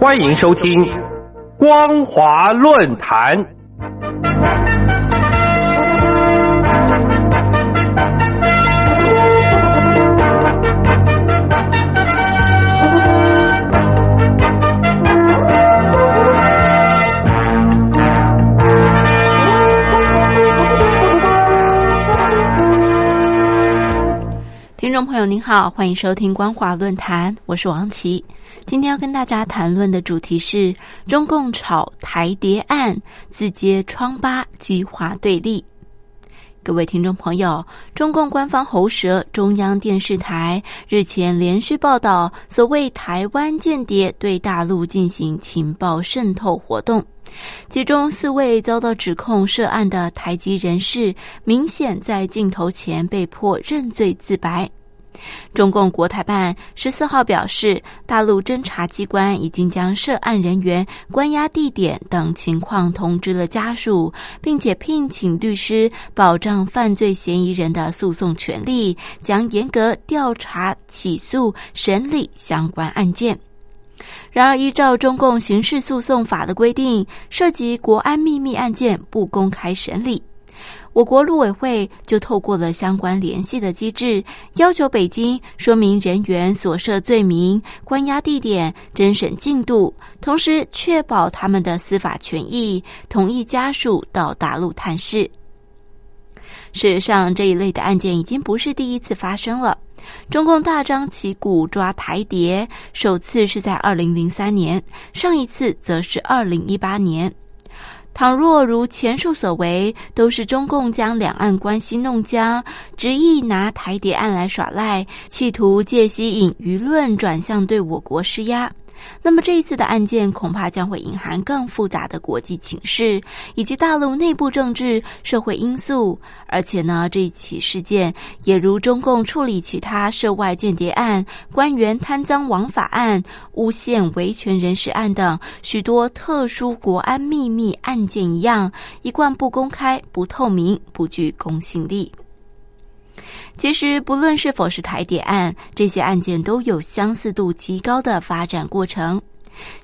欢迎收听《光华论坛》。朋友您好，欢迎收听光华论坛，我是王琦。今天要跟大家谈论的主题是中共炒台谍案，自揭疮疤，激化对立。各位听众朋友，中共官方喉舌中央电视台日前连续报道，所谓台湾间谍对大陆进行情报渗透活动，其中四位遭到指控涉案的台籍人士，明显在镜头前被迫认罪自白。中共国台办十四号表示，大陆侦查机关已经将涉案人员关押地点等情况通知了家属，并且聘请律师保障犯罪嫌疑人的诉讼权利，将严格调查、起诉、审理相关案件。然而，依照中共刑事诉讼法的规定，涉及国安秘密案件不公开审理。我国陆委会就透过了相关联系的机制，要求北京说明人员所涉罪名、关押地点、侦审进度，同时确保他们的司法权益，同意家属到大陆探视。事实上，这一类的案件已经不是第一次发生了。中共大张旗鼓抓台谍，首次是在二零零三年，上一次则是二零一八年。倘若如前述所为，都是中共将两岸关系弄僵，执意拿台谍案来耍赖，企图借吸引舆论转向对我国施压。那么这一次的案件恐怕将会隐含更复杂的国际情势，以及大陆内部政治、社会因素。而且呢，这一起事件也如中共处理其他涉外间谍案、官员贪赃枉法案、诬陷维权人士案等许多特殊国安秘密案件一样，一贯不公开、不透明、不具公信力。其实，不论是否是台谍案，这些案件都有相似度极高的发展过程。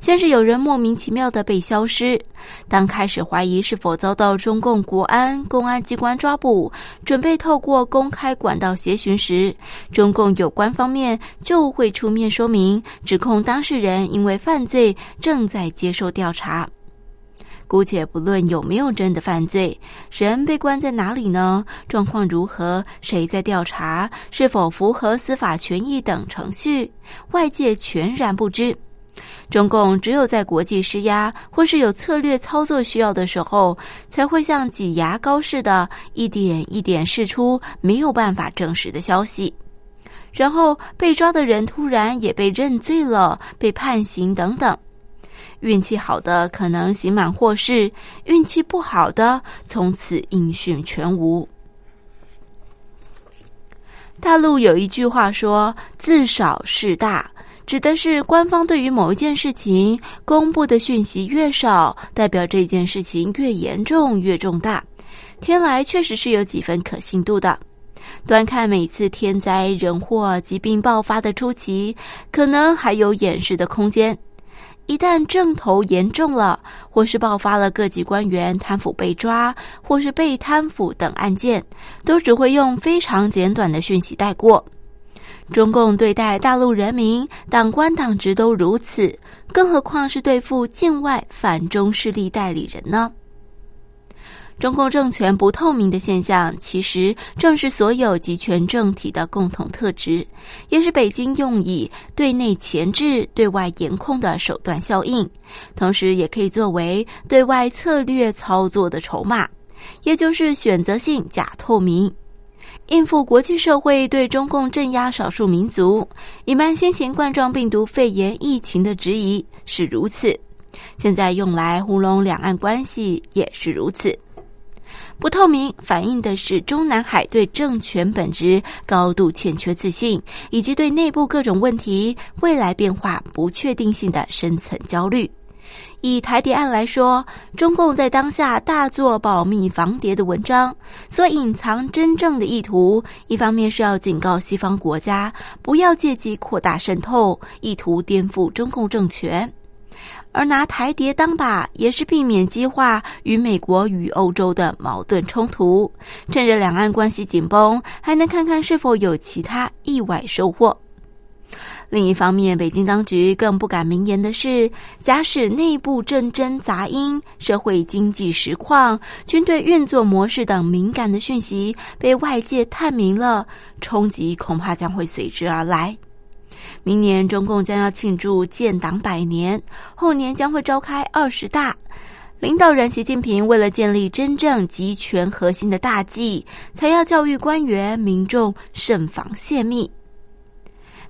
先是有人莫名其妙的被消失，当开始怀疑是否遭到中共国安、公安机关抓捕，准备透过公开管道协寻时，中共有关方面就会出面说明，指控当事人因为犯罪正在接受调查。姑且不论有没有真的犯罪，人被关在哪里呢？状况如何？谁在调查？是否符合司法权益等程序？外界全然不知。中共只有在国际施压或是有策略操作需要的时候，才会像挤牙膏似的，一点一点释出没有办法证实的消息。然后被抓的人突然也被认罪了，被判刑等等。运气好的可能刑满获释，运气不好的从此音讯全无。大陆有一句话说：“自少事大”，指的是官方对于某一件事情公布的讯息越少，代表这件事情越严重、越重大。天来确实是有几分可信度的。端看每次天灾人祸、疾病爆发的初期，可能还有掩饰的空间。一旦政头严重了，或是爆发了各级官员贪腐被抓，或是被贪腐等案件，都只会用非常简短的讯息带过。中共对待大陆人民、党官党职都如此，更何况是对付境外反中势力代理人呢？中共政权不透明的现象，其实正是所有集权政体的共同特质，也是北京用以对内钳制、对外严控的手段效应，同时也可以作为对外策略操作的筹码，也就是选择性假透明，应付国际社会对中共镇压少数民族、隐瞒新型冠状病毒肺炎疫情的质疑是如此，现在用来糊弄两岸关系也是如此。不透明反映的是中南海对政权本质高度欠缺自信，以及对内部各种问题、未来变化不确定性的深层焦虑。以台谍案来说，中共在当下大做保密防谍的文章，所隐藏真正的意图，一方面是要警告西方国家不要借机扩大渗透，意图颠覆中共政权。而拿台谍当靶，也是避免激化与美国与欧洲的矛盾冲突。趁着两岸关系紧绷，还能看看是否有其他意外收获。另一方面，北京当局更不敢明言的是，假使内部政争杂音、社会经济实况、军队运作模式等敏感的讯息被外界探明了，冲击恐怕将会随之而来。明年中共将要庆祝建党百年，后年将会召开二十大。领导人习近平为了建立真正集权核心的大计，才要教育官员民众慎防泄密。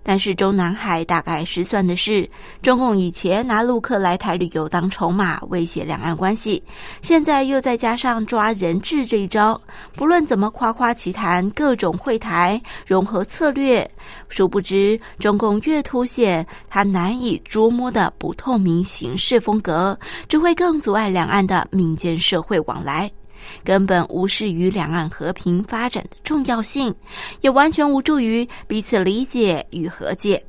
但是中南海大概失算的是，中共以前拿陆客来台旅游当筹码威胁两岸关系，现在又再加上抓人质这一招，不论怎么夸夸其谈各种会台融合策略，殊不知中共越凸显他难以捉摸的不透明行事风格，只会更阻碍两岸的民间社会往来。根本无视于两岸和平发展的重要性，也完全无助于彼此理解与和解。